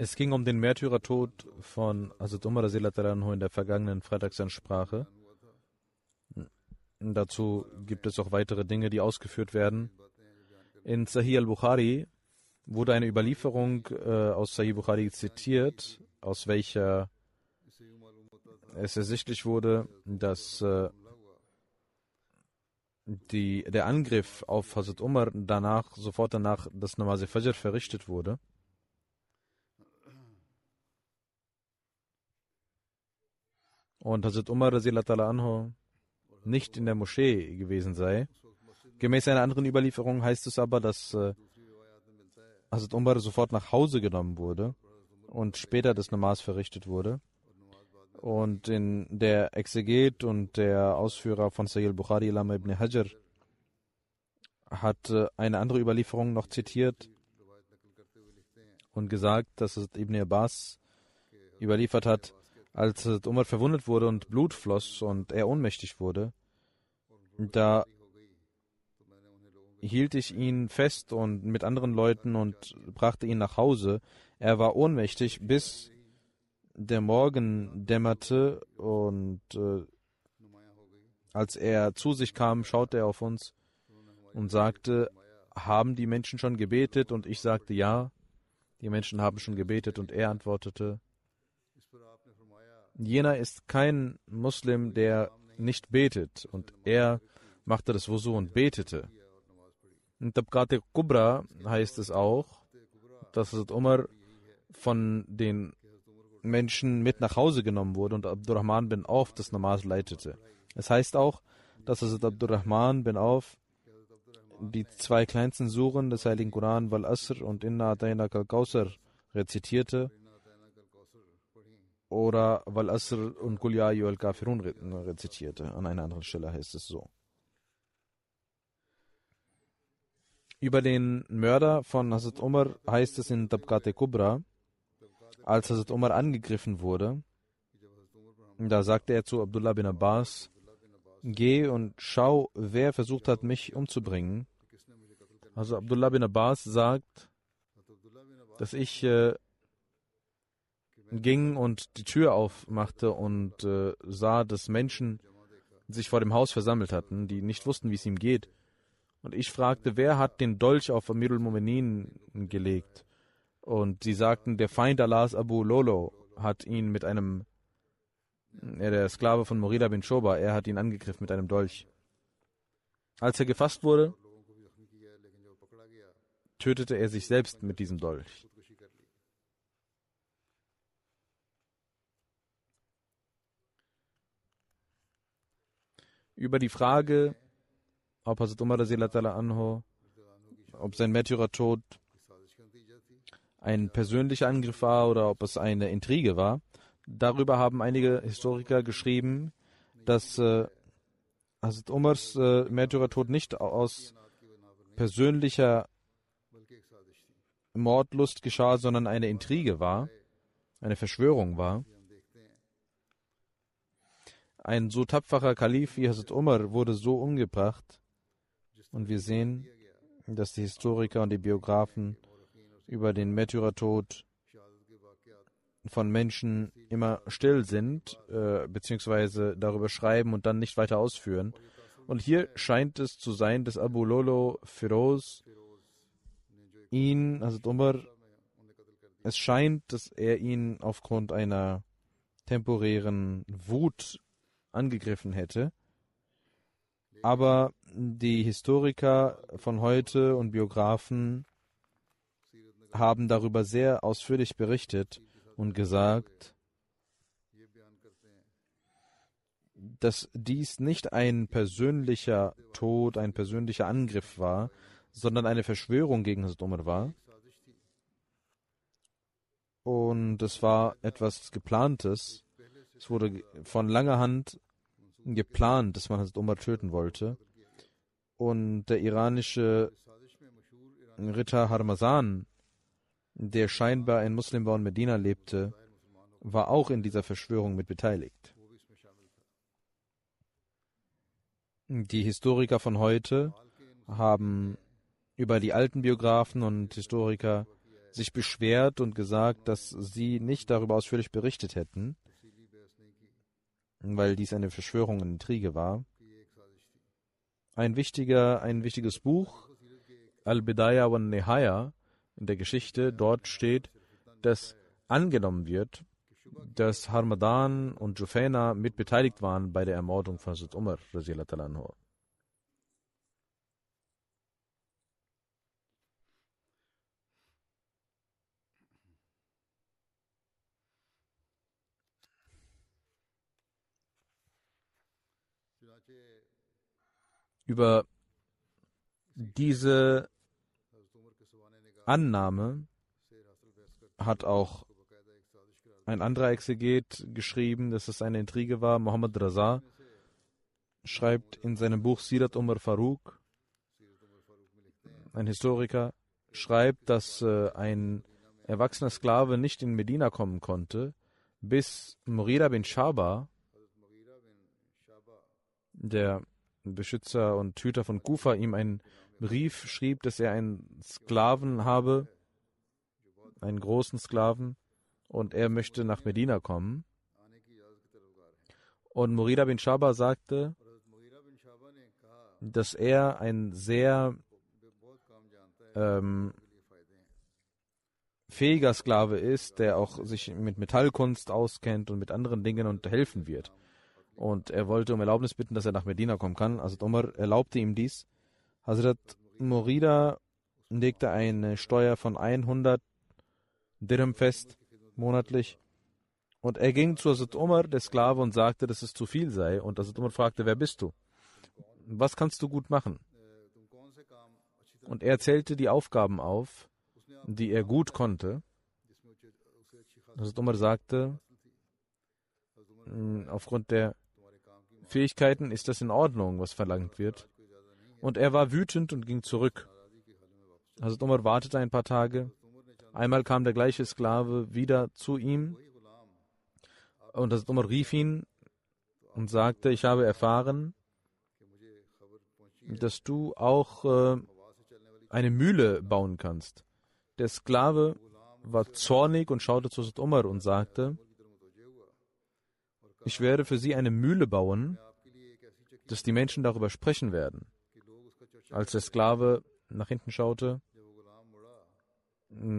Es ging um den Märtyrertod von Hazrat Umar in der vergangenen Freitagsansprache. Dazu gibt es auch weitere Dinge, die ausgeführt werden. In Sahih al-Bukhari wurde eine Überlieferung äh, aus Sahih Bukhari zitiert, aus welcher es ersichtlich wurde, dass äh, die, der Angriff auf Hazrat Umar danach, sofort danach, das Namaz Fajr verrichtet wurde. Und Hazrat Umar anhu nicht in der Moschee gewesen sei. Gemäß einer anderen Überlieferung heißt es aber, dass äh, Hazrat Umar sofort nach Hause genommen wurde und später das Namas verrichtet wurde. Und in der Exeget und der Ausführer von Sayyid Bukhari, Lama ibn Hajar, hat äh, eine andere Überlieferung noch zitiert und gesagt, dass es Ibn Abbas überliefert hat, als Umar verwundet wurde und Blut floss und er ohnmächtig wurde, da hielt ich ihn fest und mit anderen Leuten und brachte ihn nach Hause. Er war ohnmächtig, bis der Morgen dämmerte und äh, als er zu sich kam, schaute er auf uns und sagte, haben die Menschen schon gebetet? Und ich sagte, ja, die Menschen haben schon gebetet. Und er antwortete, jener ist kein Muslim, der nicht betet. Und er machte das Wusu und betete. In Tabqat Kubra heißt es auch, dass Umar von den Menschen mit nach Hause genommen wurde und Abdurrahman bin Auf das Namaz leitete. Es heißt auch, dass Hazrat Abdurrahman bin Auf die zwei kleinsten Suren des Heiligen Koran, Wal Asr und Inna Atayna Kal Kausar, rezitierte oder Wal Asr und Kul Ya Kafirun rezitierte. An einer anderen Stelle heißt es so. Über den Mörder von Hazrat Umar heißt es in Tabqat Kubra, als Hazrat Umar angegriffen wurde, da sagte er zu Abdullah bin Abbas, geh und schau, wer versucht hat, mich umzubringen. Also Abdullah bin Abbas sagt, dass ich äh, ging und die Tür aufmachte und äh, sah, dass Menschen sich vor dem Haus versammelt hatten, die nicht wussten, wie es ihm geht. Und ich fragte, wer hat den Dolch auf Amirul Mu'minin gelegt? Und sie sagten, der Feind Allahs Abu Lolo hat ihn mit einem, er der Sklave von Morida bin Shoba, er hat ihn angegriffen mit einem Dolch. Als er gefasst wurde, tötete er sich selbst mit diesem Dolch. Über die Frage, ob Hazrat Umar anho, ob sein Märtyrertod ein persönlicher Angriff war oder ob es eine Intrige war. Darüber haben einige Historiker geschrieben, dass äh, Hazrat Umars äh, Märtyrertod nicht aus persönlicher Mordlust geschah, sondern eine Intrige war, eine Verschwörung war. Ein so tapferer Kalif wie Hazrat Umar wurde so umgebracht. Und wir sehen, dass die Historiker und die Biografen über den Märtyrertod von Menschen immer still sind, äh, beziehungsweise darüber schreiben und dann nicht weiter ausführen. Und hier scheint es zu sein, dass Abu Lolo Firoz ihn, also Umar, es scheint, dass er ihn aufgrund einer temporären Wut angegriffen hätte. Aber die Historiker von heute und Biografen haben darüber sehr ausführlich berichtet und gesagt, dass dies nicht ein persönlicher Tod, ein persönlicher Angriff war, sondern eine Verschwörung gegen Hazrat Umar war. Und es war etwas Geplantes. Es wurde von langer Hand geplant, dass man Hazrat Umar töten wollte. Und der iranische Ritter Harmazan, der scheinbar ein Muslim war und Medina lebte, war auch in dieser Verschwörung mit beteiligt. Die Historiker von heute haben über die alten Biografen und Historiker sich beschwert und gesagt, dass sie nicht darüber ausführlich berichtet hätten, weil dies eine Verschwörung und Intrige war. Ein wichtiger, ein wichtiges Buch, Al-Bidaya wa Nihaya, in der Geschichte, dort steht, dass angenommen wird, dass Harmadan und Jufena mit beteiligt waren bei der Ermordung von Hazrat Umar. Über diese Annahme hat auch ein anderer Exeget geschrieben, dass es eine Intrige war. Mohammed Raza schreibt in seinem Buch Sirat Umar Farouk, ein Historiker, schreibt, dass äh, ein erwachsener Sklave nicht in Medina kommen konnte, bis Murida bin Shaba, der Beschützer und Hüter von Kufa, ihm einen Brief schrieb, dass er einen Sklaven habe, einen großen Sklaven, und er möchte nach Medina kommen. Und Murida bin Shaba sagte, dass er ein sehr ähm, fähiger Sklave ist, der auch sich mit Metallkunst auskennt und mit anderen Dingen und helfen wird. Und er wollte um Erlaubnis bitten, dass er nach Medina kommen kann. Also Umar erlaubte ihm dies. Hazrat Morida legte eine Steuer von 100 Dirham fest monatlich. Und er ging zu Hazrat Umar, der Sklave, und sagte, dass es zu viel sei. Und Hazrat Umar fragte, wer bist du? Was kannst du gut machen? Und er zählte die Aufgaben auf, die er gut konnte. Hazrat Umar sagte, hm, aufgrund der Fähigkeiten ist das in Ordnung, was verlangt wird. Und er war wütend und ging zurück. Hazrat Umar wartete ein paar Tage Einmal kam der gleiche Sklave wieder zu ihm und das Umar rief ihn und sagte, ich habe erfahren, dass du auch äh, eine Mühle bauen kannst. Der Sklave war zornig und schaute zu Umar und sagte, ich werde für sie eine Mühle bauen, dass die Menschen darüber sprechen werden. Als der Sklave nach hinten schaute,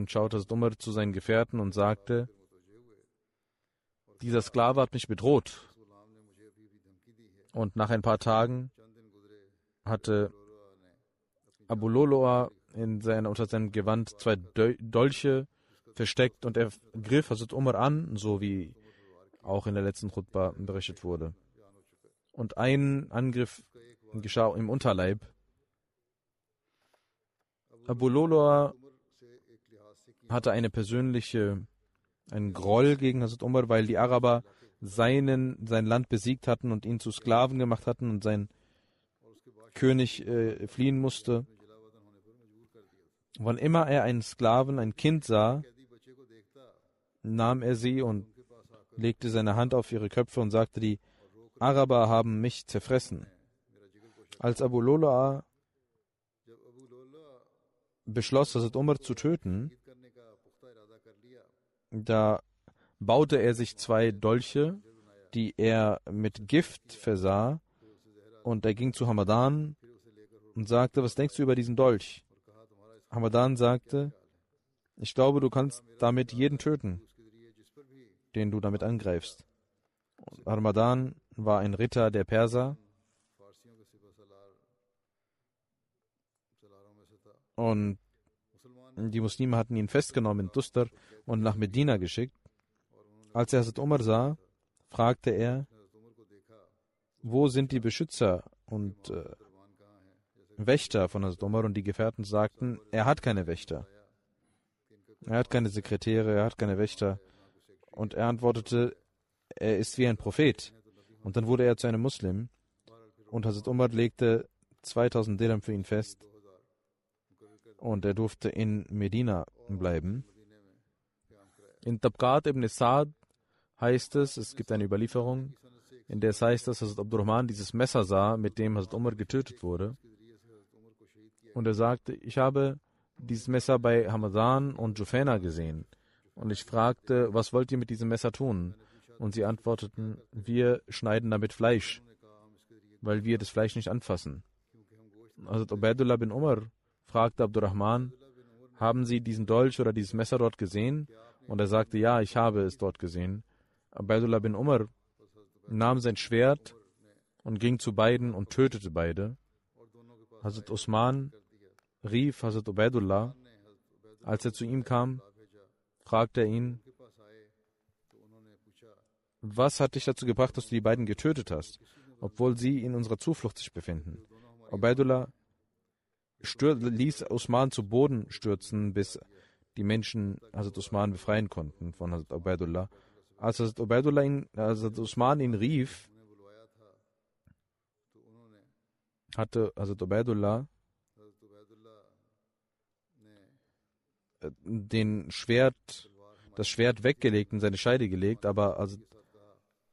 schaute das Dummer zu seinen Gefährten und sagte, dieser Sklave hat mich bedroht. Und nach ein paar Tagen hatte Abu Loloa in seiner, unter seinem Gewand zwei Dolche versteckt und er griff Hazrat Umar an, so wie auch in der letzten Khutbah berichtet wurde. Und ein Angriff geschah im Unterleib. Abu Loloa hatte eine persönliche, einen Groll gegen Hazrat Umar, weil die Araber seinen, sein Land besiegt hatten und ihn zu Sklaven gemacht hatten und sein König äh, fliehen musste. Wann immer er einen Sklaven, ein Kind sah, nahm er sie und legte seine Hand auf ihre Köpfe und sagte, die Araber haben mich zerfressen. Als Abu Lola beschloss, Hazrat Umar zu töten, da baute er sich zwei Dolche, die er mit Gift versah, und er ging zu Hamadan und sagte, was denkst du über diesen Dolch? Hamadan sagte, ich glaube, du kannst damit jeden töten, den du damit angreifst. Und Hamadan war ein Ritter der Perser und die Muslime hatten ihn festgenommen in Dustar und nach Medina geschickt. Als er Hazrat Umar sah, fragte er, wo sind die Beschützer und äh, Wächter von Hazrat Umar? Und die Gefährten sagten, er hat keine Wächter. Er hat keine Sekretäre, er hat keine Wächter. Und er antwortete, er ist wie ein Prophet. Und dann wurde er zu einem Muslim. Und Hazrat Umar legte 2000 Dirham für ihn fest. Und er durfte in Medina bleiben. In Tabqat ibn Sa'd heißt es, es gibt eine Überlieferung, in der es heißt, dass Hazrat Abdurrahman dieses Messer sah, mit dem Hazrat Umar getötet wurde. Und er sagte, ich habe dieses Messer bei Hamadan und Jufena gesehen. Und ich fragte, was wollt ihr mit diesem Messer tun? Und sie antworteten, wir schneiden damit Fleisch, weil wir das Fleisch nicht anfassen. Also Ubaidullah bin Umar fragte Abdurrahman, haben Sie diesen Dolch oder dieses Messer dort gesehen? Und er sagte, ja, ich habe es dort gesehen. Ubaidullah bin Umar nahm sein Schwert und ging zu beiden und tötete beide. Hazrat Usman rief Hazrat Ubaidullah. Als er zu ihm kam, fragte er ihn, was hat dich dazu gebracht, dass du die beiden getötet hast, obwohl sie in unserer Zuflucht sich befinden? Ubaidullah ließ Usman zu Boden stürzen, bis die Menschen Hazrat Usman befreien konnten von Hazrat Ubaidullah. Als Hazrat Ubaidullah ihn, Hazrat Usman ihn rief, hatte Hazrat Ubaidullah den Schwert, das Schwert weggelegt und seine Scheide gelegt, aber, also,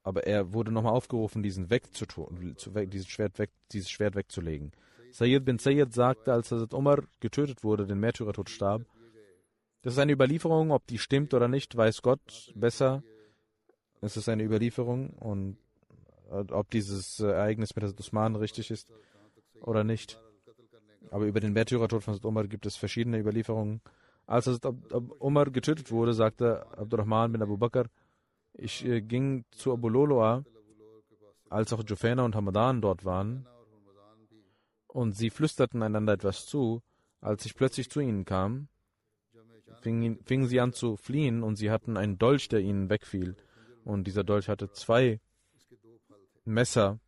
aber er wurde nochmal aufgerufen, diesen wegzutun, zu, dieses, Schwert weg, dieses Schwert wegzulegen. Sayyid bin Sayyid sagte, als Hazrat Umar getötet wurde, den Märtyrertod starb, das ist eine Überlieferung, ob die stimmt oder nicht, weiß Gott besser. Es ist eine Überlieferung und ob dieses Ereignis mit Hazrat Usman richtig ist oder nicht. Aber über den Märtyrertod von Hazrat Umar gibt es verschiedene Überlieferungen. Als Hazrat Umar getötet wurde, sagte Abdurrahman bin Abu Bakr, ich äh, ging zu Abu Loloa, als auch Jufena und Hamadan dort waren, und sie flüsterten einander etwas zu. Als ich plötzlich zu ihnen kam, fingen, fingen sie an zu fliehen und sie hatten einen Dolch, der ihnen wegfiel. Und dieser Dolch hatte zwei Messer.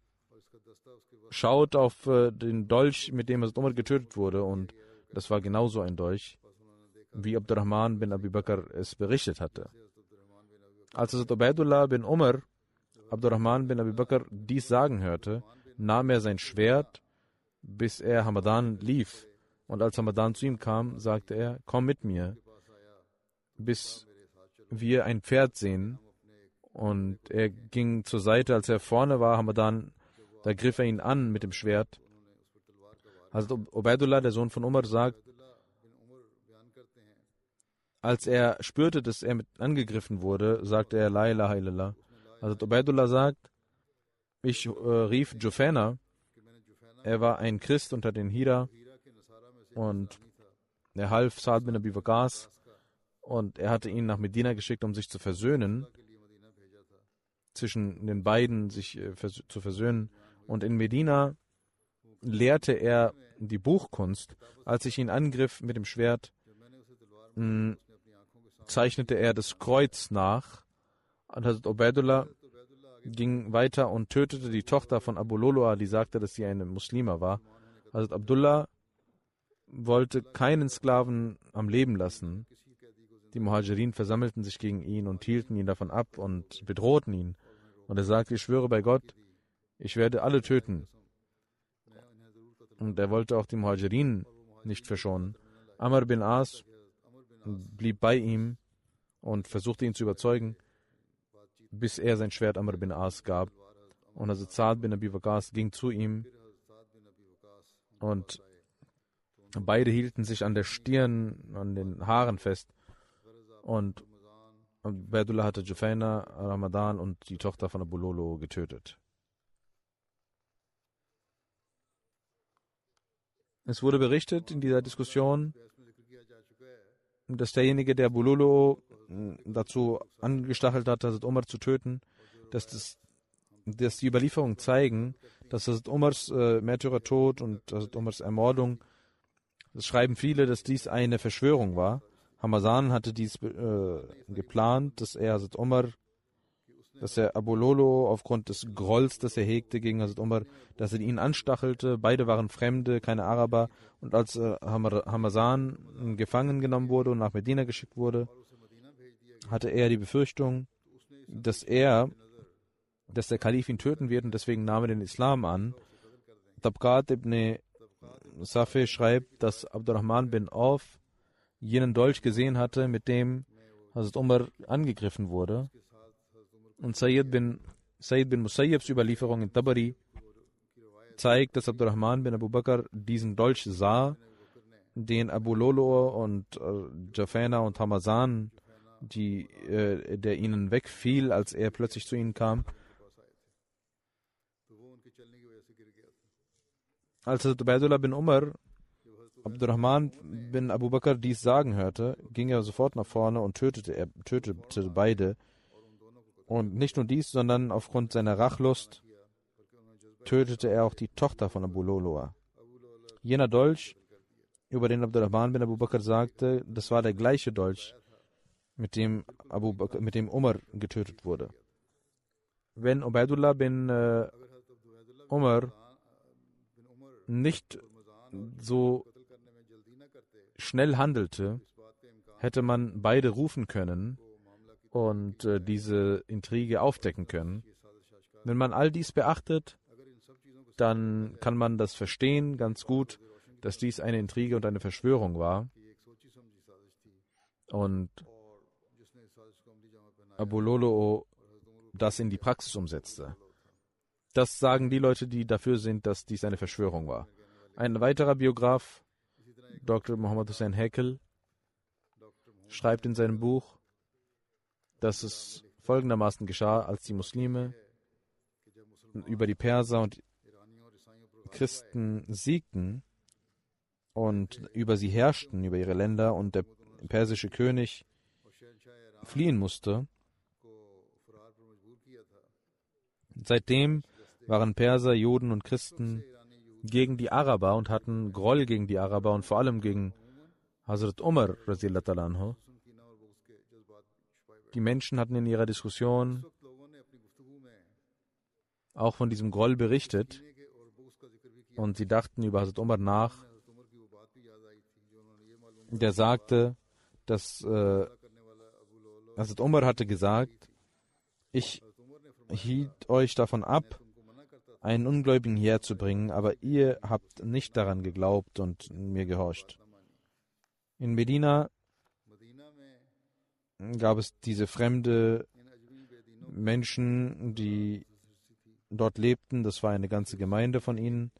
Schaut auf äh, den Dolch, mit dem Umar getötet wurde, und das war genauso ein Dolch, wie Abdurrahman bin Abi Bakr es berichtet hatte. Als Hazrat Ubaidullah bin Umar Abdurrahman bin Abi Bakr dies sagen hörte, nahm er sein Schwert, bis er Hamadan lief. Und als Hamadan zu ihm kam, sagte er, komm mit mir, bis wir ein Pferd sehen. Und er ging zur Seite, als er vorne war, Hamadan, da griff er ihn an mit dem Schwert. Also Ubaidullah, der Sohn von Umar, sagt, als er spürte, dass er angegriffen wurde, sagte er La ilaha illallah. Also Ubaidullah sagt, ich äh, rief Jufena, er war ein Christ unter den Hira und er half Saad bin Abi Waqas und er hatte ihn nach Medina geschickt, um sich zu versöhnen, zwischen den beiden sich äh, vers zu versöhnen. Und in Medina lehrte er die Buchkunst. Als ich ihn angriff mit dem Schwert, mh, zeichnete er das Kreuz nach. Und Hazrat Ubaidullah ging weiter und tötete die Tochter von Abu Loloa, die sagte, dass sie eine Muslima war. Hazrat Abdullah wollte keinen Sklaven am Leben lassen. Die Muhajirin versammelten sich gegen ihn und hielten ihn davon ab und bedrohten ihn. Und er sagte, ich schwöre bei Gott, ich werde alle töten. Und er wollte auch die Muhajirin nicht verschonen. Amr bin As blieb bei ihm und versuchte ihn zu überzeugen, bis er sein Schwert Amr bin As gab. Und also Saad bin Abi Waqas ging zu ihm und beide hielten sich an der Stirn, an den Haaren fest. Und Baidullah hatte Jufaina, Ramadan und die Tochter von Abu Lolo getötet. Es wurde berichtet in dieser Diskussion, dass derjenige, der Abu Lolo dazu angestachelt hat, Hazrat Umar zu töten, dass, das, dass die Überlieferungen zeigen, dass Hazrat Umars äh, Märtyrertod und Hazrat Umars Ermordung, das schreiben viele, dass dies eine Verschwörung war. Hamazan hatte dies äh, geplant, dass er Hazrat Umar, dass er Abu Lolo aufgrund des Grolls, das er hegte gegen Hazrat Umar, dass er ihn anstachelte. Beide waren Fremde, keine Araber. Und als äh, Hamazan gefangen genommen wurde und nach Medina geschickt wurde, hatte er die Befürchtung, dass er, dass der Kalif ihn töten wird und deswegen nahm er den Islam an. Tabqat ibn Safeh schreibt, dass Abdurrahman bin Auf jenen Dolch gesehen hatte, mit dem Hazrat Umar angegriffen wurde. Und Sayyid bin, Sayyid bin Musayyibs Überlieferung in Tabari zeigt, dass Abdurrahman bin Abu Bakr diesen Dolch sah, den Abu Lolo und äh, Jafana und Hamazan die, äh, der ihnen wegfiel, als er plötzlich zu ihnen kam. Als Ubaidullah bin Umar Abdurrahman bin Abu Bakr dies sagen hörte, ging er sofort nach vorne und tötete, er tötete beide. Und nicht nur dies, sondern aufgrund seiner Rachlust tötete er auch die Tochter von Abu Loloa. Jener Dolch, über den Abdurrahman bin Abu Bakr sagte, das war der gleiche Dolch, mit dem, Abu Bakr, mit dem Umar getötet wurde. Wenn Ubaidullah bin äh, Umar nicht so schnell handelte, hätte man beide rufen können und äh, diese Intrige aufdecken können. Wenn man all dies beachtet, dann kann man das verstehen ganz gut, dass dies eine Intrige und eine Verschwörung war. Und Abu Lolo das in die Praxis umsetzte. Das sagen die Leute, die dafür sind, dass dies eine Verschwörung war. Ein weiterer Biograf, Dr. Muhammad Hussein Hekel, schreibt in seinem Buch, dass es folgendermaßen geschah, als die Muslime über die Perser und Christen siegten und über sie herrschten, über ihre Länder und der persische König fliehen musste, Seitdem waren Perser, Juden und Christen gegen die Araber und hatten Groll gegen die Araber und vor allem gegen Hazrat Umar. Die Menschen hatten in ihrer Diskussion auch von diesem Groll berichtet und sie dachten über Hazrat Umar nach. Der sagte, dass äh, Hazrat Umar hatte gesagt, ich hielt euch davon ab, einen Ungläubigen herzubringen, aber ihr habt nicht daran geglaubt und mir gehorcht. In Medina gab es diese fremde Menschen, die dort lebten. Das war eine ganze Gemeinde von ihnen,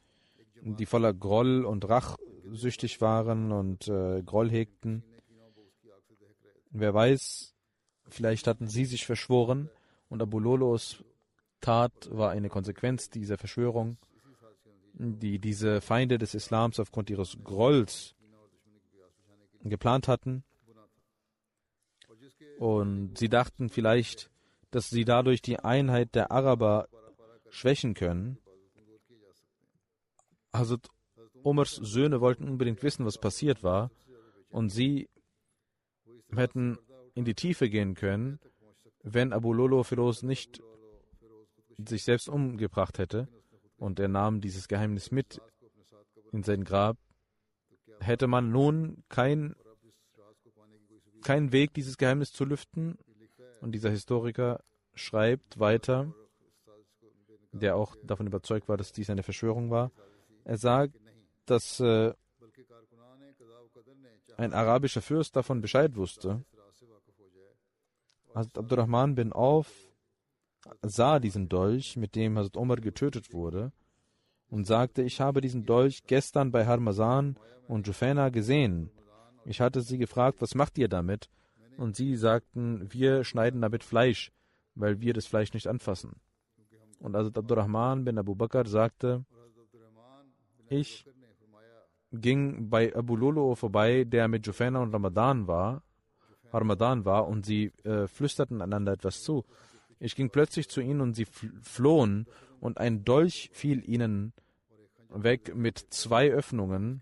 die voller Groll und rachsüchtig waren und äh, Groll hegten. Wer weiß, vielleicht hatten sie sich verschworen, und Abu Lolos Tat war eine Konsequenz dieser Verschwörung, die diese Feinde des Islams aufgrund ihres Grolls geplant hatten. Und sie dachten vielleicht, dass sie dadurch die Einheit der Araber schwächen können. Also Omars Söhne wollten unbedingt wissen, was passiert war. Und sie hätten in die Tiefe gehen können wenn Abu Lolo Firoz nicht sich selbst umgebracht hätte und er nahm dieses Geheimnis mit in sein Grab, hätte man nun keinen kein Weg, dieses Geheimnis zu lüften. Und dieser Historiker schreibt weiter, der auch davon überzeugt war, dass dies eine Verschwörung war. Er sagt, dass äh, ein arabischer Fürst davon Bescheid wusste Hazrat Abdurrahman bin Auf sah diesen Dolch, mit dem Hazrat Umar getötet wurde, und sagte, ich habe diesen Dolch gestern bei Harmazan und Jufena gesehen. Ich hatte sie gefragt, was macht ihr damit? Und sie sagten, wir schneiden damit Fleisch, weil wir das Fleisch nicht anfassen. Und Hazrat Abdurrahman bin Abu Bakr sagte, ich ging bei Abu Lolo vorbei, der mit Jufena und Ramadan war, Ramadan war, und sie äh, flüsterten einander etwas zu. Ich ging plötzlich zu ihnen und sie flohen, und ein Dolch fiel ihnen weg mit zwei Öffnungen.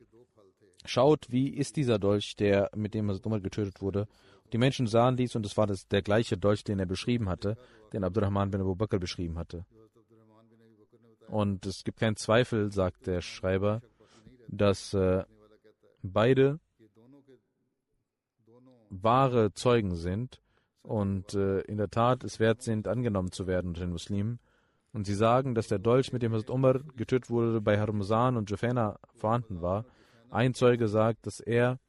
Schaut, wie ist dieser Dolch, der mit dem Umar getötet wurde? Die Menschen sahen dies und es war das, der gleiche Dolch, den er beschrieben hatte, den Abdurrahman bin Abu Bakr beschrieben hatte. Und es gibt keinen Zweifel, sagt der Schreiber, dass äh, beide wahre Zeugen sind und äh, in der Tat es wert sind, angenommen zu werden unter den Muslimen. Und sie sagen, dass der Dolch, mit dem Hazrat Umar getötet wurde, bei Harmuzan und Jufena vorhanden war. Ein Zeuge sagt, dass er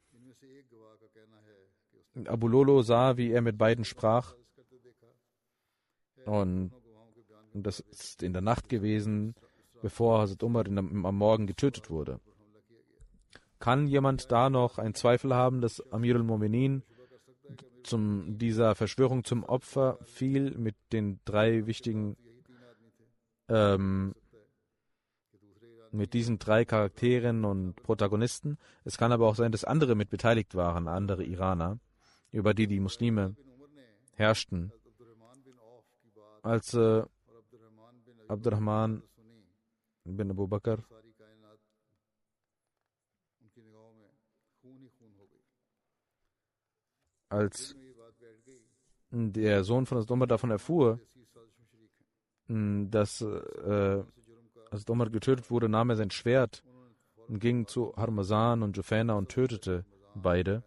Abu Lolo sah, wie er mit beiden sprach. Und das ist in der Nacht gewesen, bevor Hazrat Umar am Morgen getötet wurde. Kann jemand da noch einen Zweifel haben, dass Amir al-Mu'minin dieser Verschwörung zum Opfer fiel mit den drei wichtigen, ähm, mit diesen drei Charakteren und Protagonisten? Es kann aber auch sein, dass andere mit beteiligt waren, andere Iraner, über die die Muslime herrschten. Als äh, Abdurrahman bin Abu Bakr als der Sohn von Asdomar davon erfuhr, dass äh, Asdomar getötet wurde, nahm er sein Schwert und ging zu Harmazan und Jufena und tötete beide.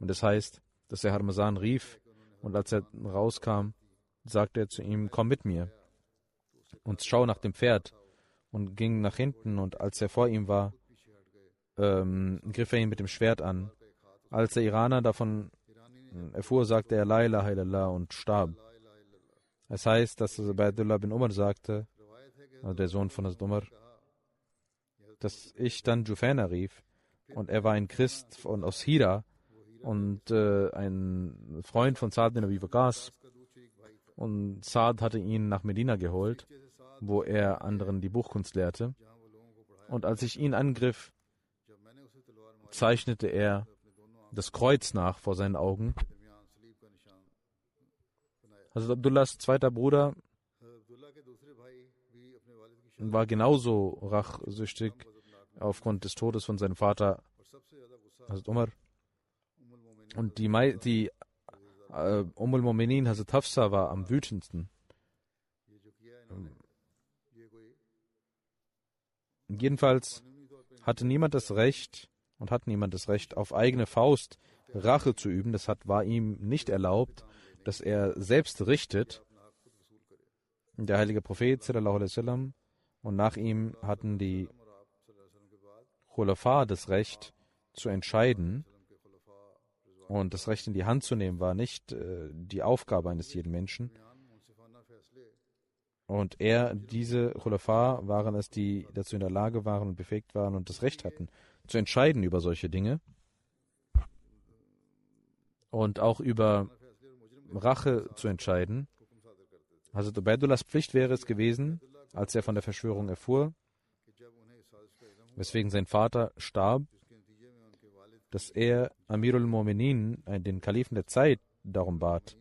Und das heißt, dass er Harmazan rief und als er rauskam, sagte er zu ihm, komm mit mir und schau nach dem Pferd und ging nach hinten und als er vor ihm war, ähm, griff er ihn mit dem Schwert an. Als der Iraner davon erfuhr, sagte er La ilaha illallah und starb. Es heißt, dass Abdullah bin Umar sagte, also der Sohn von Umar, dass ich dann Jufana rief und er war ein Christ von, aus Hira und äh, ein Freund von Saad bin Abi Waqas und Saad hatte ihn nach Medina geholt, wo er anderen die Buchkunst lehrte. Und als ich ihn angriff, zeichnete er das Kreuz nach vor seinen Augen. Also Abdullahs zweiter Bruder war genauso rachsüchtig aufgrund des Todes von seinem Vater, Hazrat Umar. Und die, die äh, Umm al-Mu'minin, Hazrat Hafsa, war am wütendsten. Jedenfalls hatte niemand das Recht, und hat niemand das Recht, auf eigene Faust Rache zu üben. Das hat, war ihm nicht erlaubt, dass er selbst richtet. Der heilige Prophet sallam, und nach ihm hatten die Khulafa das Recht zu entscheiden. Und das Recht in die Hand zu nehmen war nicht äh, die Aufgabe eines jeden Menschen. Und er, diese Khulafa waren es, die dazu in der Lage waren und befähigt waren und das Recht hatten, zu entscheiden über solche Dinge und auch über Rache zu entscheiden. Also Ubaidullahs Pflicht wäre es gewesen, als er von der Verschwörung erfuhr, weswegen sein Vater starb, dass er Amirul Mu'minin, den Kalifen der Zeit, darum bat,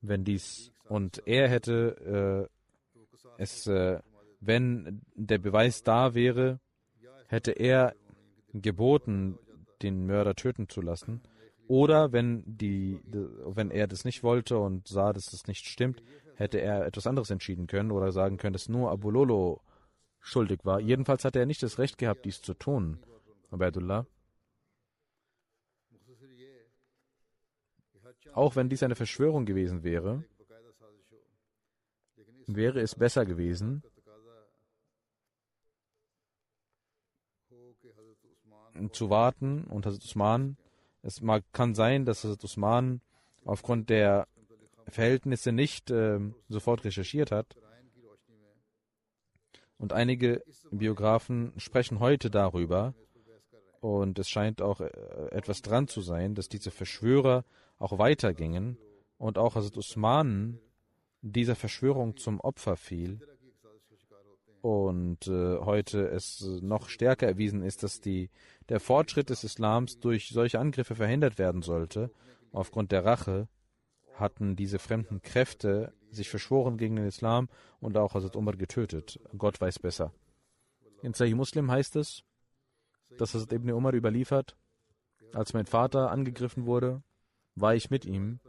wenn dies und er hätte äh, es, äh, wenn der Beweis da wäre, hätte er geboten, den Mörder töten zu lassen. Oder wenn, die, wenn er das nicht wollte und sah, dass das nicht stimmt, hätte er etwas anderes entschieden können oder sagen können, dass nur Abulolo schuldig war. Jedenfalls hatte er nicht das Recht gehabt, dies zu tun, Abdullah. Auch wenn dies eine Verschwörung gewesen wäre, wäre es besser gewesen, zu warten und Hazrat Usman, es mag, kann sein, dass Hazrat Usman aufgrund der Verhältnisse nicht äh, sofort recherchiert hat. Und einige Biografen sprechen heute darüber, und es scheint auch äh, etwas dran zu sein, dass diese Verschwörer auch weitergingen und auch Hazrat Usman dieser Verschwörung zum Opfer fiel. Und äh, heute es noch stärker erwiesen ist, dass die, der Fortschritt des Islams durch solche Angriffe verhindert werden sollte. Aufgrund der Rache hatten diese fremden Kräfte sich verschworen gegen den Islam und auch Hazrat Umar getötet. Gott weiß besser. In Sahih Muslim heißt es, dass Hazrat Ibn Umar überliefert, als mein Vater angegriffen wurde, war ich mit ihm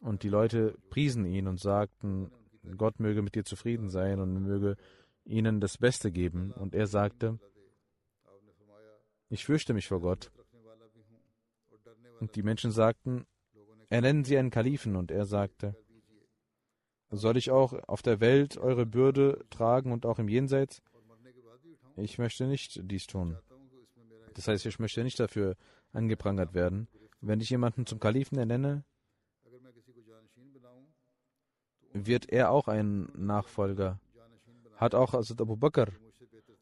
und die Leute priesen ihn und sagten, Gott möge mit dir zufrieden sein und möge ihnen das Beste geben. Und er sagte, ich fürchte mich vor Gott. Und die Menschen sagten, ernennen Sie einen Kalifen. Und er sagte, soll ich auch auf der Welt eure Bürde tragen und auch im Jenseits? Ich möchte nicht dies tun. Das heißt, ich möchte nicht dafür angeprangert werden. Wenn ich jemanden zum Kalifen ernenne, wird er auch ein Nachfolger. Hat auch Hazrat Abu Bakr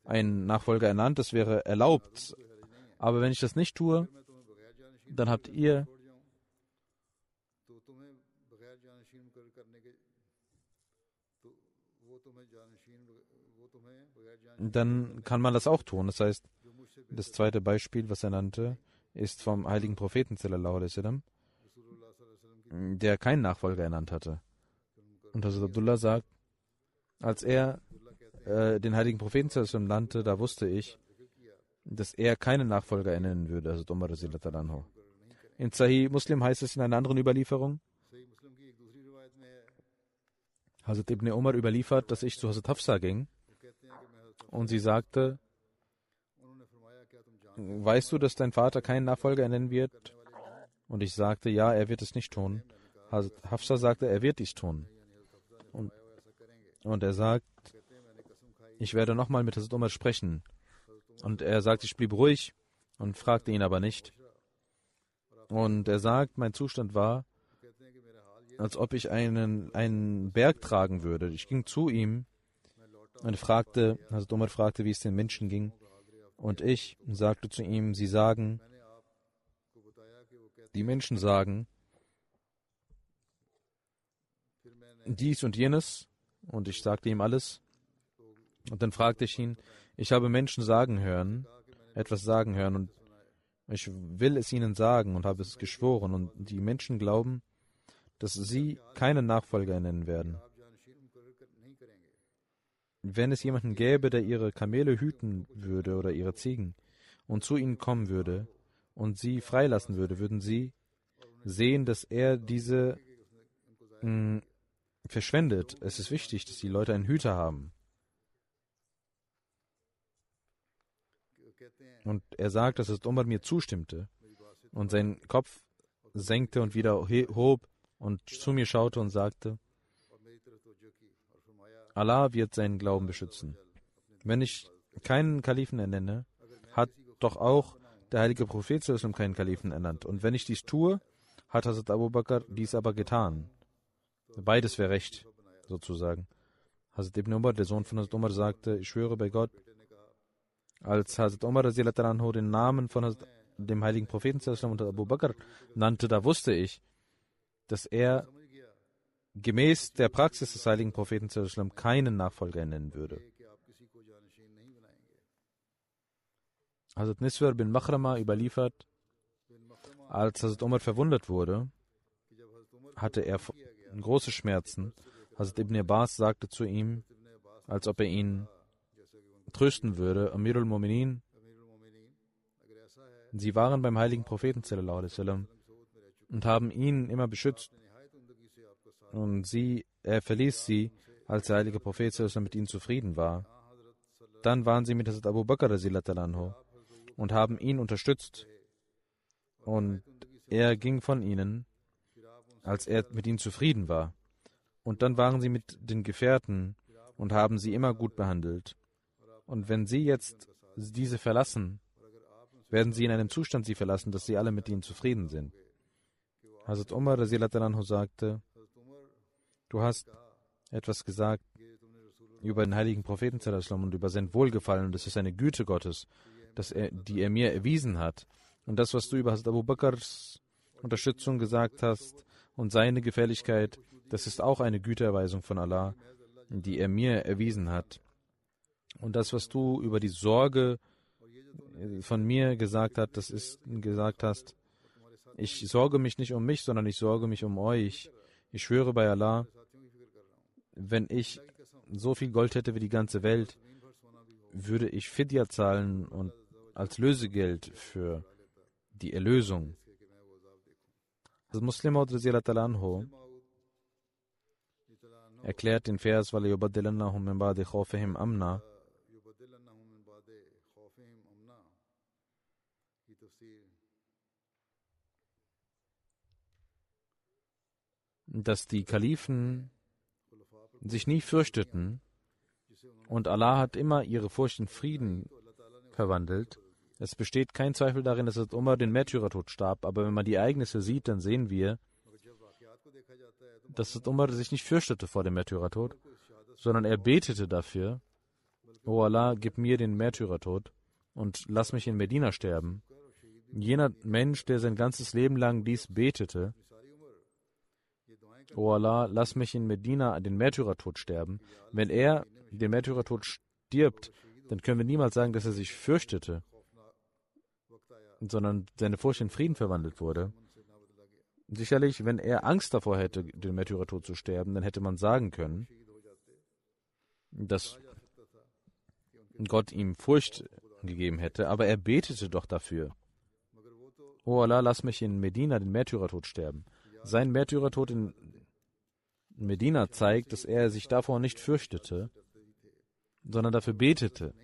einen Nachfolger ernannt, das wäre erlaubt. Aber wenn ich das nicht tue, dann habt ihr dann kann man das auch tun. Das heißt, das zweite Beispiel, was er nannte, ist vom heiligen Propheten, der keinen Nachfolger ernannt hatte. Und Hazrat Abdullah sagt, als er äh, den heiligen Propheten nannte, da wusste ich, dass er keinen Nachfolger ernennen würde, Hazrat Umar. In Sahih Muslim heißt es in einer anderen Überlieferung, Hazrat Ibn Umar überliefert, dass ich zu Hazrat Hafsa ging und sie sagte, weißt du, dass dein Vater keinen Nachfolger ernennen wird? Und ich sagte, ja, er wird es nicht tun. Hafsa sagte, er wird dies tun. Und, und er sagt, ich werde nochmal mit Hazrat Umar sprechen. Und er sagt, ich blieb ruhig und fragte ihn aber nicht. Und er sagt, mein Zustand war, als ob ich einen, einen Berg tragen würde. Ich ging zu ihm und fragte, Hazrat Umar fragte, wie es den Menschen ging. Und ich sagte zu ihm, sie sagen, die Menschen sagen, dies und jenes. Und ich sagte ihm alles. Und dann fragte ich ihn, ich habe Menschen sagen hören, etwas sagen hören und ich will es ihnen sagen und habe es geschworen. Und die Menschen glauben, dass sie keinen Nachfolger nennen werden. Wenn es jemanden gäbe, der ihre Kamele hüten würde oder ihre Ziegen und zu ihnen kommen würde und sie freilassen würde, würden sie sehen, dass er diese mh, mm, verschwendet. Es ist wichtig, dass die Leute einen Hüter haben. Und er sagt, dass es Umar mir zustimmte und seinen Kopf senkte und wieder hob und zu mir schaute und sagte, Allah wird seinen Glauben beschützen. Wenn ich keinen Kalifen ernenne, hat doch auch der heilige Prophet keinen Kalifen ernannt. Und wenn ich dies tue, hat Hazrat Abu Bakr dies aber getan. Beides wäre recht, sozusagen. Hazrat Ibn Umar, der Sohn von Hazrat Umar, sagte, ich schwöre bei Gott, als Hazrat Umar den Namen von Hazrat, dem heiligen Propheten und Abu Bakr nannte, da wusste ich, dass er gemäß der Praxis des heiligen Propheten keinen Nachfolger nennen würde. Hazrat Niswar bin Mahrama überliefert, als Hazrat Umar verwundert wurde, hatte er große Schmerzen. Hazrat Ibn Abbas sagte zu ihm, als ob er ihn trösten würde, Amirul Mu'minin, sie waren beim heiligen Propheten und haben ihn immer beschützt und sie, er verließ sie, als der heilige Prophet mit ihnen zufrieden war. Dann waren sie mit Hazrat Abu Bakr und haben ihn unterstützt. Und er ging von ihnen, als er mit ihnen zufrieden war. Und dann waren sie mit den Gefährten und haben sie immer gut behandelt. Und wenn sie jetzt diese verlassen, werden sie in einem Zustand sie verlassen, dass sie alle mit ihnen zufrieden sind. Hazrat Umar sagte, du hast etwas gesagt über den heiligen Propheten und über sein Wohlgefallen und das ist eine Güte Gottes, dass er, die er mir erwiesen hat. Und das, was du über Abu Bakrs Unterstützung gesagt hast und seine Gefälligkeit, das ist auch eine Güterweisung von Allah, die er mir erwiesen hat. Und das, was du über die Sorge von mir gesagt hast, das ist gesagt hast, ich sorge mich nicht um mich, sondern ich sorge mich um euch. Ich schwöre bei Allah, wenn ich so viel Gold hätte wie die ganze Welt, würde ich Fidya zahlen und als Lösegeld für die Erlösung. Das Muslim anhu erklärt den Vers, amna. Dass die Kalifen sich nie fürchteten und Allah hat immer ihre Furcht in Frieden verwandelt. Es besteht kein Zweifel darin, dass Umar den Märtyrertod starb, aber wenn man die Ereignisse sieht, dann sehen wir, dass Umar sich nicht fürchtete vor dem Märtyrertod, sondern er betete dafür, O Allah, gib mir den Märtyrertod und lass mich in Medina sterben. Jener Mensch, der sein ganzes Leben lang dies betete, O Allah, lass mich in Medina den Märtyrertod sterben. Wenn er den Märtyrertod stirbt, dann können wir niemals sagen, dass er sich fürchtete, sondern seine Furcht in Frieden verwandelt wurde. Sicherlich, wenn er Angst davor hätte, den Märtyrertod zu sterben, dann hätte man sagen können, dass Gott ihm Furcht gegeben hätte, aber er betete doch dafür. O Allah, lass mich in Medina den Märtyrertod sterben. Sein Märtyrertod in Medina zeigt, dass er sich davor nicht fürchtete, sondern dafür betete.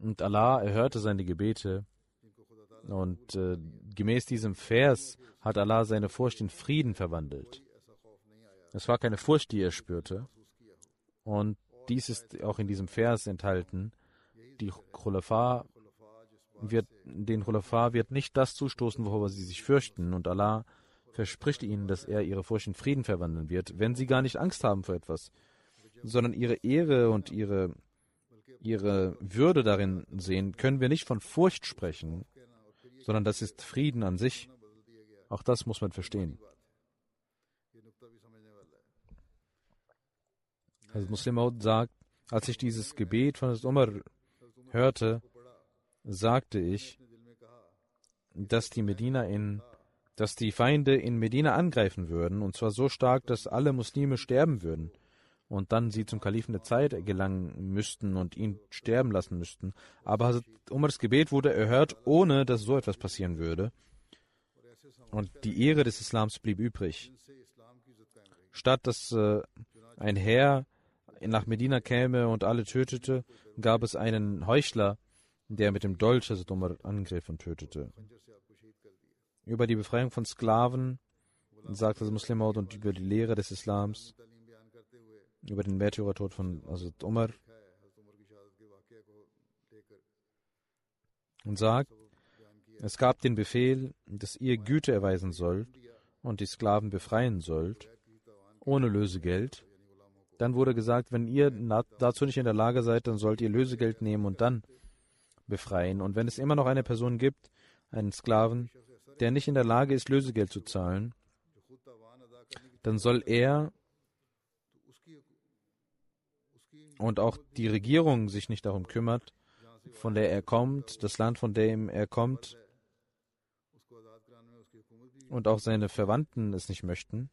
Und Allah erhörte seine Gebete. Und äh, gemäß diesem Vers hat Allah seine Furcht in Frieden verwandelt. Es war keine Furcht, die er spürte. Und dies ist auch in diesem Vers enthalten. Die Khulafa wird, den Khulafa wird nicht das zustoßen, worüber sie sich fürchten. Und Allah verspricht ihnen, dass er ihre Furcht in Frieden verwandeln wird, wenn sie gar nicht Angst haben vor etwas, sondern ihre Ehre und ihre, ihre Würde darin sehen, können wir nicht von Furcht sprechen, sondern das ist Frieden an sich. Auch das muss man verstehen. Also Muslim sagt, als ich dieses Gebet von Umar hörte, sagte ich, dass die Medina in dass die Feinde in Medina angreifen würden, und zwar so stark, dass alle Muslime sterben würden, und dann sie zum Kalifen der Zeit gelangen müssten und ihn sterben lassen müssten. Aber Umars Gebet wurde erhört, ohne dass so etwas passieren würde. Und die Ehre des Islams blieb übrig. Statt dass äh, ein Herr nach Medina käme und alle tötete, gab es einen Heuchler, der mit dem Dolch Hazrat Umar angriff und tötete über die Befreiung von Sklaven, sagt das Muslimmaut und über die Lehre des Islams, über den Märtyrertod von Hazrat Umar und sagt, es gab den Befehl, dass ihr Güte erweisen sollt und die Sklaven befreien sollt, ohne Lösegeld. Dann wurde gesagt, wenn ihr dazu nicht in der Lage seid, dann sollt ihr Lösegeld nehmen und dann befreien. Und wenn es immer noch eine Person gibt, einen Sklaven, der nicht in der Lage ist, Lösegeld zu zahlen, dann soll er und auch die Regierung sich nicht darum kümmert, von der er kommt, das Land, von dem er kommt, und auch seine Verwandten es nicht möchten.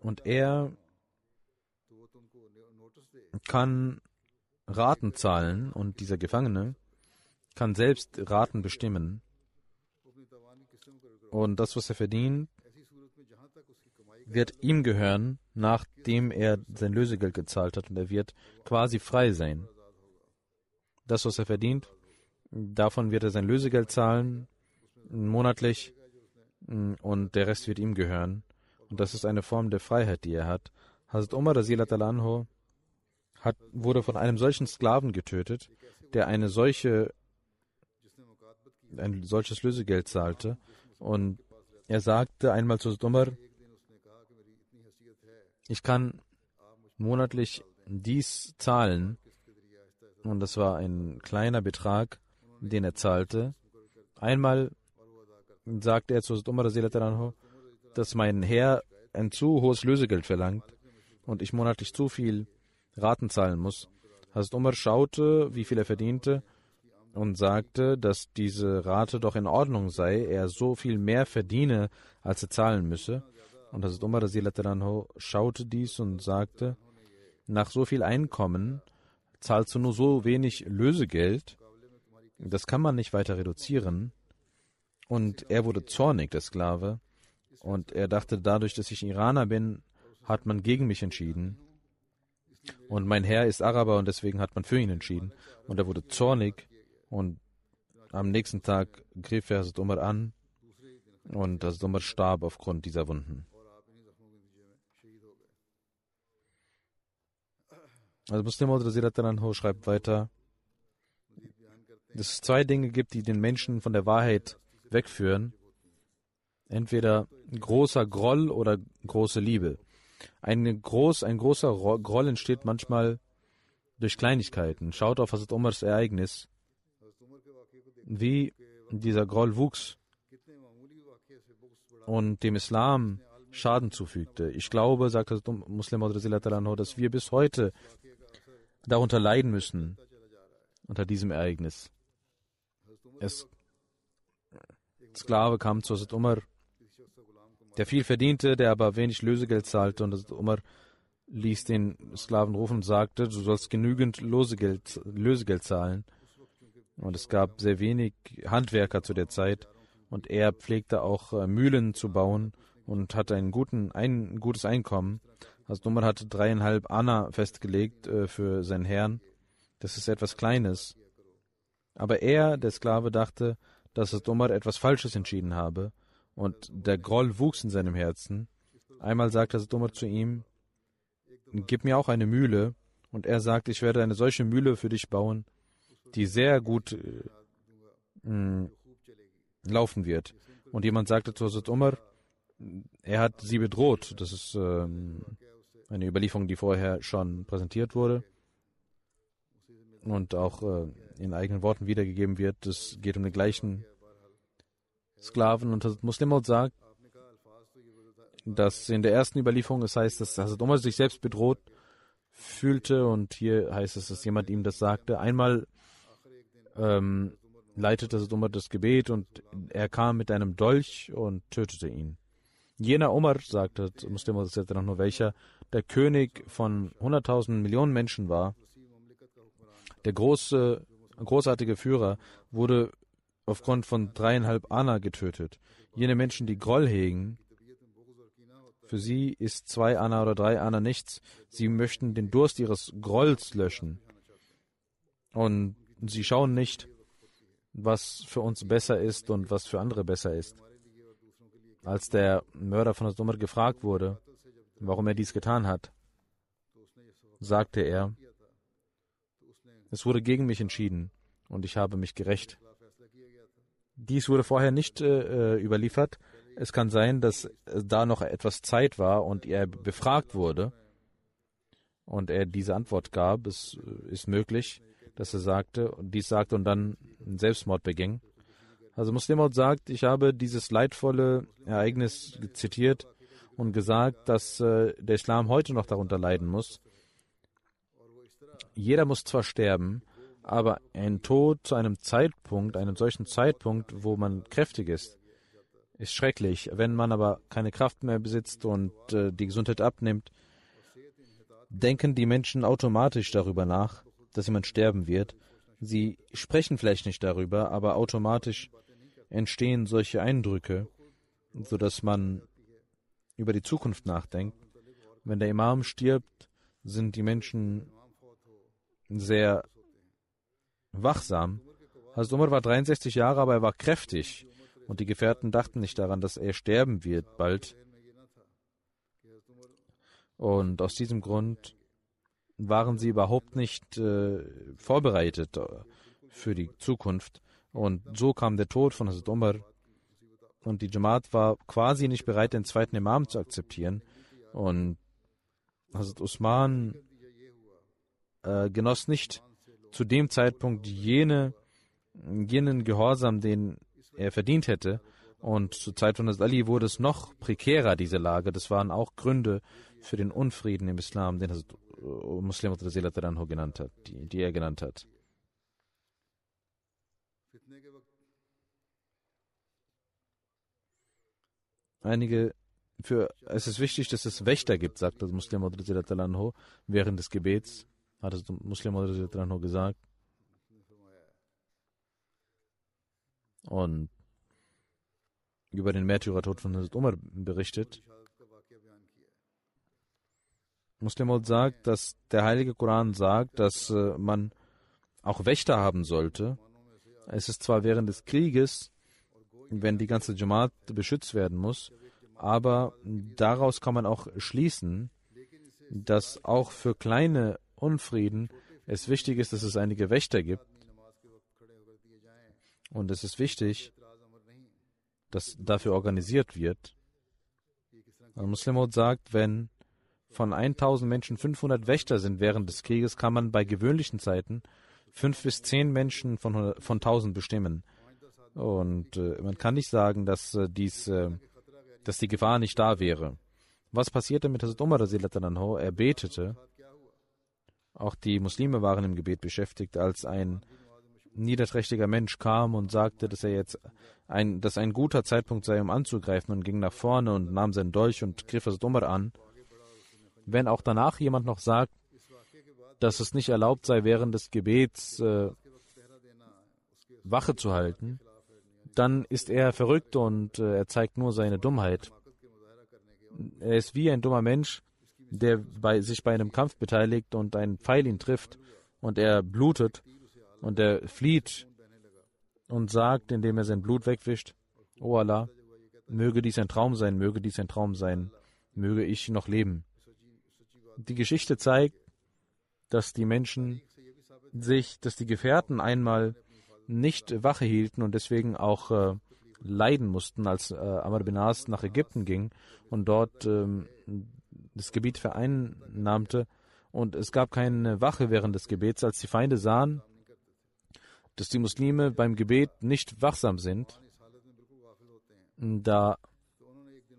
Und er kann Raten zahlen und dieser Gefangene kann selbst Raten bestimmen. Und das, was er verdient, wird ihm gehören, nachdem er sein Lösegeld gezahlt hat. Und er wird quasi frei sein. Das, was er verdient, davon wird er sein Lösegeld zahlen, monatlich. Und der Rest wird ihm gehören. Und das ist eine Form der Freiheit, die er hat. Hazrat Umar Anho hat, wurde von einem solchen Sklaven getötet, der eine solche, ein solches Lösegeld zahlte und er sagte einmal zu Umar, ich kann monatlich dies zahlen. Und das war ein kleiner Betrag, den er zahlte. Einmal sagte er zu Umar, dass mein Herr ein zu hohes Lösegeld verlangt und ich monatlich zu viel Raten zahlen muss. Hazrat Umar schaute, wie viel er verdiente und sagte, dass diese Rate doch in Ordnung sei, er so viel mehr verdiene, als er zahlen müsse. Und Hazrat Umar schaute dies und sagte, nach so viel Einkommen zahlst du nur so wenig Lösegeld, das kann man nicht weiter reduzieren. Und er wurde zornig, der Sklave, und er dachte, dadurch, dass ich Iraner bin, hat man gegen mich entschieden. Und mein Herr ist Araber und deswegen hat man für ihn entschieden. Und er wurde zornig und am nächsten Tag griff er Hazrat Umar an und Hazrat Umar starb aufgrund dieser Wunden. Also Muslim Anho schreibt weiter, dass es zwei Dinge gibt, die den Menschen von der Wahrheit wegführen. Entweder großer Groll oder große Liebe. Eine groß, ein großer Groll entsteht manchmal durch Kleinigkeiten. Schaut auf Hazrat Omars Ereignis, wie dieser Groll wuchs und dem Islam Schaden zufügte. Ich glaube, sagt Hazrat Muslim dass wir bis heute darunter leiden müssen, unter diesem Ereignis. Es, Sklave kam zu Hazrat Umar, der viel verdiente, der aber wenig Lösegeld zahlte. Und Hazrat Umar ließ den Sklaven rufen und sagte, du sollst genügend Lösegeld, Lösegeld zahlen. Und es gab sehr wenig Handwerker zu der Zeit. Und er pflegte auch äh, Mühlen zu bauen und hatte guten, ein gutes Einkommen. Also Umar hatte dreieinhalb Anna festgelegt äh, für seinen Herrn. Das ist etwas Kleines. Aber er, der Sklave, dachte, dass Umar etwas Falsches entschieden habe. Und der Groll wuchs in seinem Herzen. Einmal sagte Umar zu ihm, gib mir auch eine Mühle. Und er sagte, ich werde eine solche Mühle für dich bauen, die sehr gut äh, mm, laufen wird. Und jemand sagte zu Hazrat Umar, er hat sie bedroht. Das ist ähm, eine Überlieferung, die vorher schon präsentiert wurde und auch äh, in eigenen Worten wiedergegeben wird. Es geht um den gleichen Sklaven. Und Hazrat Muslimot sagt, dass in der ersten Überlieferung es heißt, dass Hazrat Umar sich selbst bedroht fühlte und hier heißt es, dass jemand ihm das sagte. Einmal ähm, leitete Umar das Gebet und er kam mit einem Dolch und tötete ihn. Jener Umar, sagte Muslim nur welcher, der König von 100.000 Millionen Menschen war, der große, großartige Führer, wurde aufgrund von dreieinhalb Anna getötet. Jene Menschen, die Groll hegen, für sie ist zwei Anna oder drei Anna nichts. Sie möchten den Durst ihres Grolls löschen. Und sie schauen nicht, was für uns besser ist und was für andere besser ist. Als der Mörder von Asumar gefragt wurde, warum er dies getan hat, sagte er, es wurde gegen mich entschieden und ich habe mich gerecht. Dies wurde vorher nicht äh, überliefert. Es kann sein, dass da noch etwas Zeit war und er befragt wurde und er diese Antwort gab. Es ist möglich, dass er sagte dies sagte und dann einen Selbstmord beging. Also Muslimot sagt, ich habe dieses leidvolle Ereignis zitiert und gesagt, dass äh, der Islam heute noch darunter leiden muss. Jeder muss zwar sterben, aber ein Tod zu einem Zeitpunkt, einem solchen Zeitpunkt, wo man kräftig ist, ist schrecklich. Wenn man aber keine Kraft mehr besitzt und äh, die Gesundheit abnimmt, denken die Menschen automatisch darüber nach, dass jemand sterben wird. Sie sprechen vielleicht nicht darüber, aber automatisch entstehen solche Eindrücke, sodass man über die Zukunft nachdenkt. Wenn der Imam stirbt, sind die Menschen sehr wachsam. Hazrat Umar war 63 Jahre, aber er war kräftig. Und die Gefährten dachten nicht daran, dass er sterben wird bald. Und aus diesem Grund waren sie überhaupt nicht äh, vorbereitet äh, für die Zukunft. Und so kam der Tod von Hazrat Umar. Und die Jamaat war quasi nicht bereit, den zweiten Imam zu akzeptieren. Und Hazrat Usman äh, genoss nicht zu dem Zeitpunkt jene, jenen Gehorsam, den er verdient hätte. Und zur Zeit von Hazrat Ali wurde es noch prekärer, diese Lage. Das waren auch Gründe für den Unfrieden im Islam, den Hazrat Muslim genannt hat, die, die er genannt hat. Einige für es ist wichtig, dass es Wächter gibt, sagt das Muslim während des Gebets, hat das Muslim gesagt. Und über den Märtyrertod von Hazrat Umar berichtet. Muslim sagt, dass der Heilige Koran sagt, dass äh, man auch Wächter haben sollte. Es ist zwar während des Krieges, wenn die ganze Jamaat beschützt werden muss, aber daraus kann man auch schließen, dass auch für kleine Unfrieden es wichtig ist, dass es einige Wächter gibt. Und es ist wichtig, dass dafür organisiert wird. Muslimot sagt, wenn von 1000 Menschen 500 Wächter sind während des Krieges, kann man bei gewöhnlichen Zeiten 5 bis 10 Menschen von, von 1000 bestimmen. Und äh, man kann nicht sagen, dass äh, dies äh, dass die Gefahr nicht da wäre. Was passierte mit Hazrat Umar? Er betete. Auch die Muslime waren im Gebet beschäftigt, als ein niederträchtiger Mensch kam und sagte, dass er jetzt ein, dass ein guter Zeitpunkt sei, um anzugreifen und ging nach vorne und nahm seinen Dolch und griff Hazrat Umar an. Wenn auch danach jemand noch sagt, dass es nicht erlaubt sei, während des Gebets äh, Wache zu halten, dann ist er verrückt und äh, er zeigt nur seine Dummheit. Er ist wie ein dummer Mensch, der bei, sich bei einem Kampf beteiligt und ein Pfeil ihn trifft und er blutet und er flieht und sagt, indem er sein Blut wegwischt, O Allah, möge dies ein Traum sein, möge dies ein Traum sein, möge ich noch leben. Die Geschichte zeigt, dass die Menschen sich, dass die Gefährten einmal nicht Wache hielten und deswegen auch äh, leiden mussten, als äh, Amr bin As nach Ägypten ging und dort ähm, das Gebiet vereinnahmte. Und es gab keine Wache während des Gebets, als die Feinde sahen, dass die Muslime beim Gebet nicht wachsam sind. Da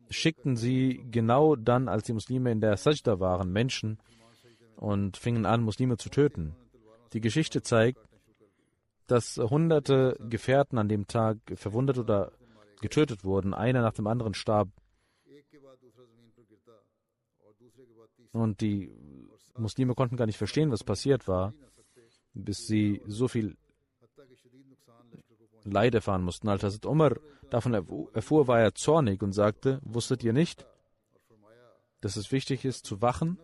schickten sie genau dann, als die Muslime in der Sajda waren, Menschen und fingen an, Muslime zu töten. Die Geschichte zeigt, dass hunderte Gefährten an dem Tag verwundet oder getötet wurden. Einer nach dem anderen starb. Und die Muslime konnten gar nicht verstehen, was passiert war, bis sie so viel Leid erfahren mussten. Als Hazrat Umar davon erfuhr, war er zornig und sagte, wusstet ihr nicht, dass es wichtig ist zu wachen?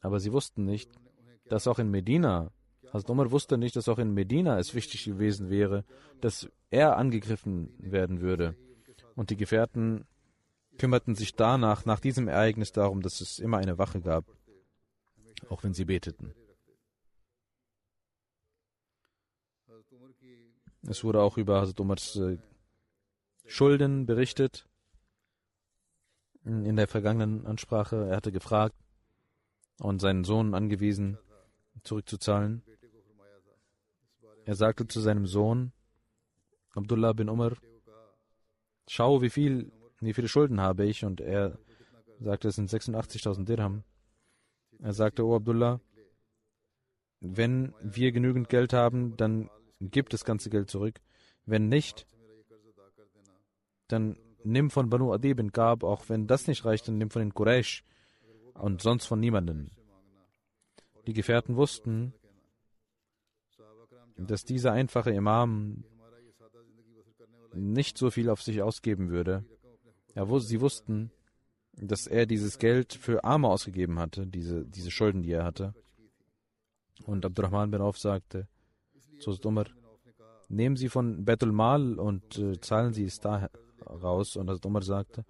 Aber sie wussten nicht, dass auch in Medina Hazrat Umar wusste nicht, dass auch in Medina es wichtig gewesen wäre, dass er angegriffen werden würde. Und die Gefährten kümmerten sich danach, nach diesem Ereignis darum, dass es immer eine Wache gab, auch wenn sie beteten. Es wurde auch über Hazrat Umars äh, Schulden berichtet. In der vergangenen Ansprache, er hatte gefragt und seinen Sohn angewiesen, zurückzuzahlen. Er sagte zu seinem Sohn, Abdullah bin Umar, schau, wie viel, wie viele Schulden habe ich. Und er sagte, es sind 86.000 Dirham. Er sagte, oh Abdullah, wenn wir genügend Geld haben, dann gib das ganze Geld zurück. Wenn nicht, dann nimm von Banu Adi bin Gab, auch wenn das nicht reicht, dann nimm von den Quraysh und sonst von niemanden. Die Gefährten wussten, dass dieser einfache Imam nicht so viel auf sich ausgeben würde. Ja, sie wussten, dass er dieses Geld für Arme ausgegeben hatte, diese, diese Schulden, die er hatte. Und Abdurrahman bin Auf sagte zu Umar, nehmen Sie von Betul Mal und äh, zahlen Sie es da raus. Und Hazrat Umar sagte,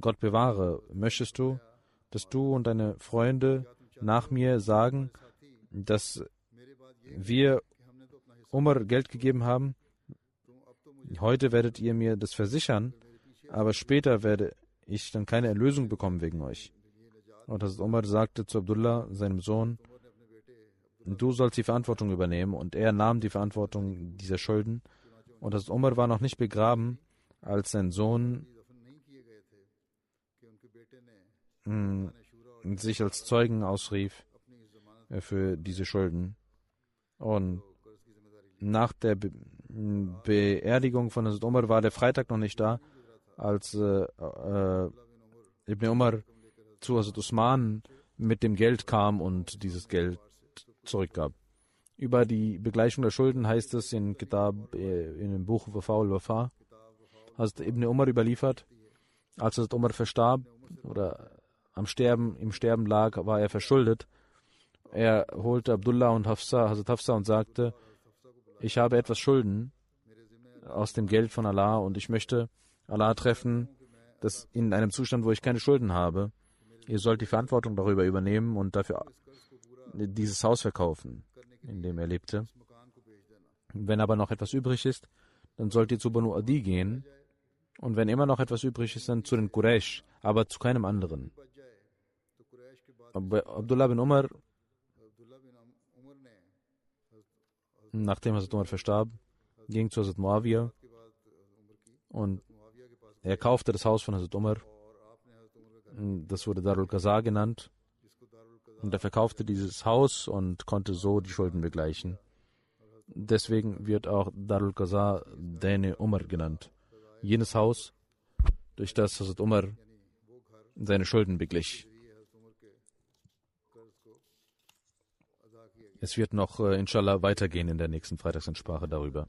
Gott bewahre, möchtest du, dass du und deine Freunde nach mir sagen, dass wir Umar Geld gegeben haben, heute werdet ihr mir das versichern, aber später werde ich dann keine Erlösung bekommen wegen euch. Und Hazrat Umar sagte zu Abdullah, seinem Sohn, du sollst die Verantwortung übernehmen. Und er nahm die Verantwortung dieser Schulden. Und Hazrat Umar war noch nicht begraben, als sein Sohn mh, sich als Zeugen ausrief äh, für diese Schulden. Und nach der Be Beerdigung von Hazrat Umar war der Freitag noch nicht da, als äh, äh, Ibn Umar zu Hazrat Usman mit dem Geld kam und dieses Geld zurückgab. Über die Begleichung der Schulden heißt es in Kitab, äh, in dem Buch Wafa al-Wafa, Hazrat Ibn Umar überliefert, als Umar verstarb oder am Sterben, im Sterben lag, war er verschuldet. Er holte Abdullah und Hafsa, Hazrat Hafsa und sagte, ich habe etwas Schulden aus dem Geld von Allah und ich möchte Allah treffen, dass in einem Zustand, wo ich keine Schulden habe, ihr sollt die Verantwortung darüber übernehmen und dafür dieses Haus verkaufen, in dem er lebte. Wenn aber noch etwas übrig ist, dann sollt ihr zu Banu Adi gehen und wenn immer noch etwas übrig ist, dann zu den Quraysh, aber zu keinem anderen. Abdullah bin Umar, nachdem Hazrat Umar verstarb, ging zu Hazrat Muawiyah und er kaufte das Haus von Hazrat Umar. Das wurde Darul Qaza genannt. Und er verkaufte dieses Haus und konnte so die Schulden begleichen. Deswegen wird auch Darul Qaza Dane Umar genannt. Jenes Haus, durch das Hazrat Umar seine Schulden beglich. Es wird noch, äh, inshallah, weitergehen in der nächsten Freitagsansprache darüber.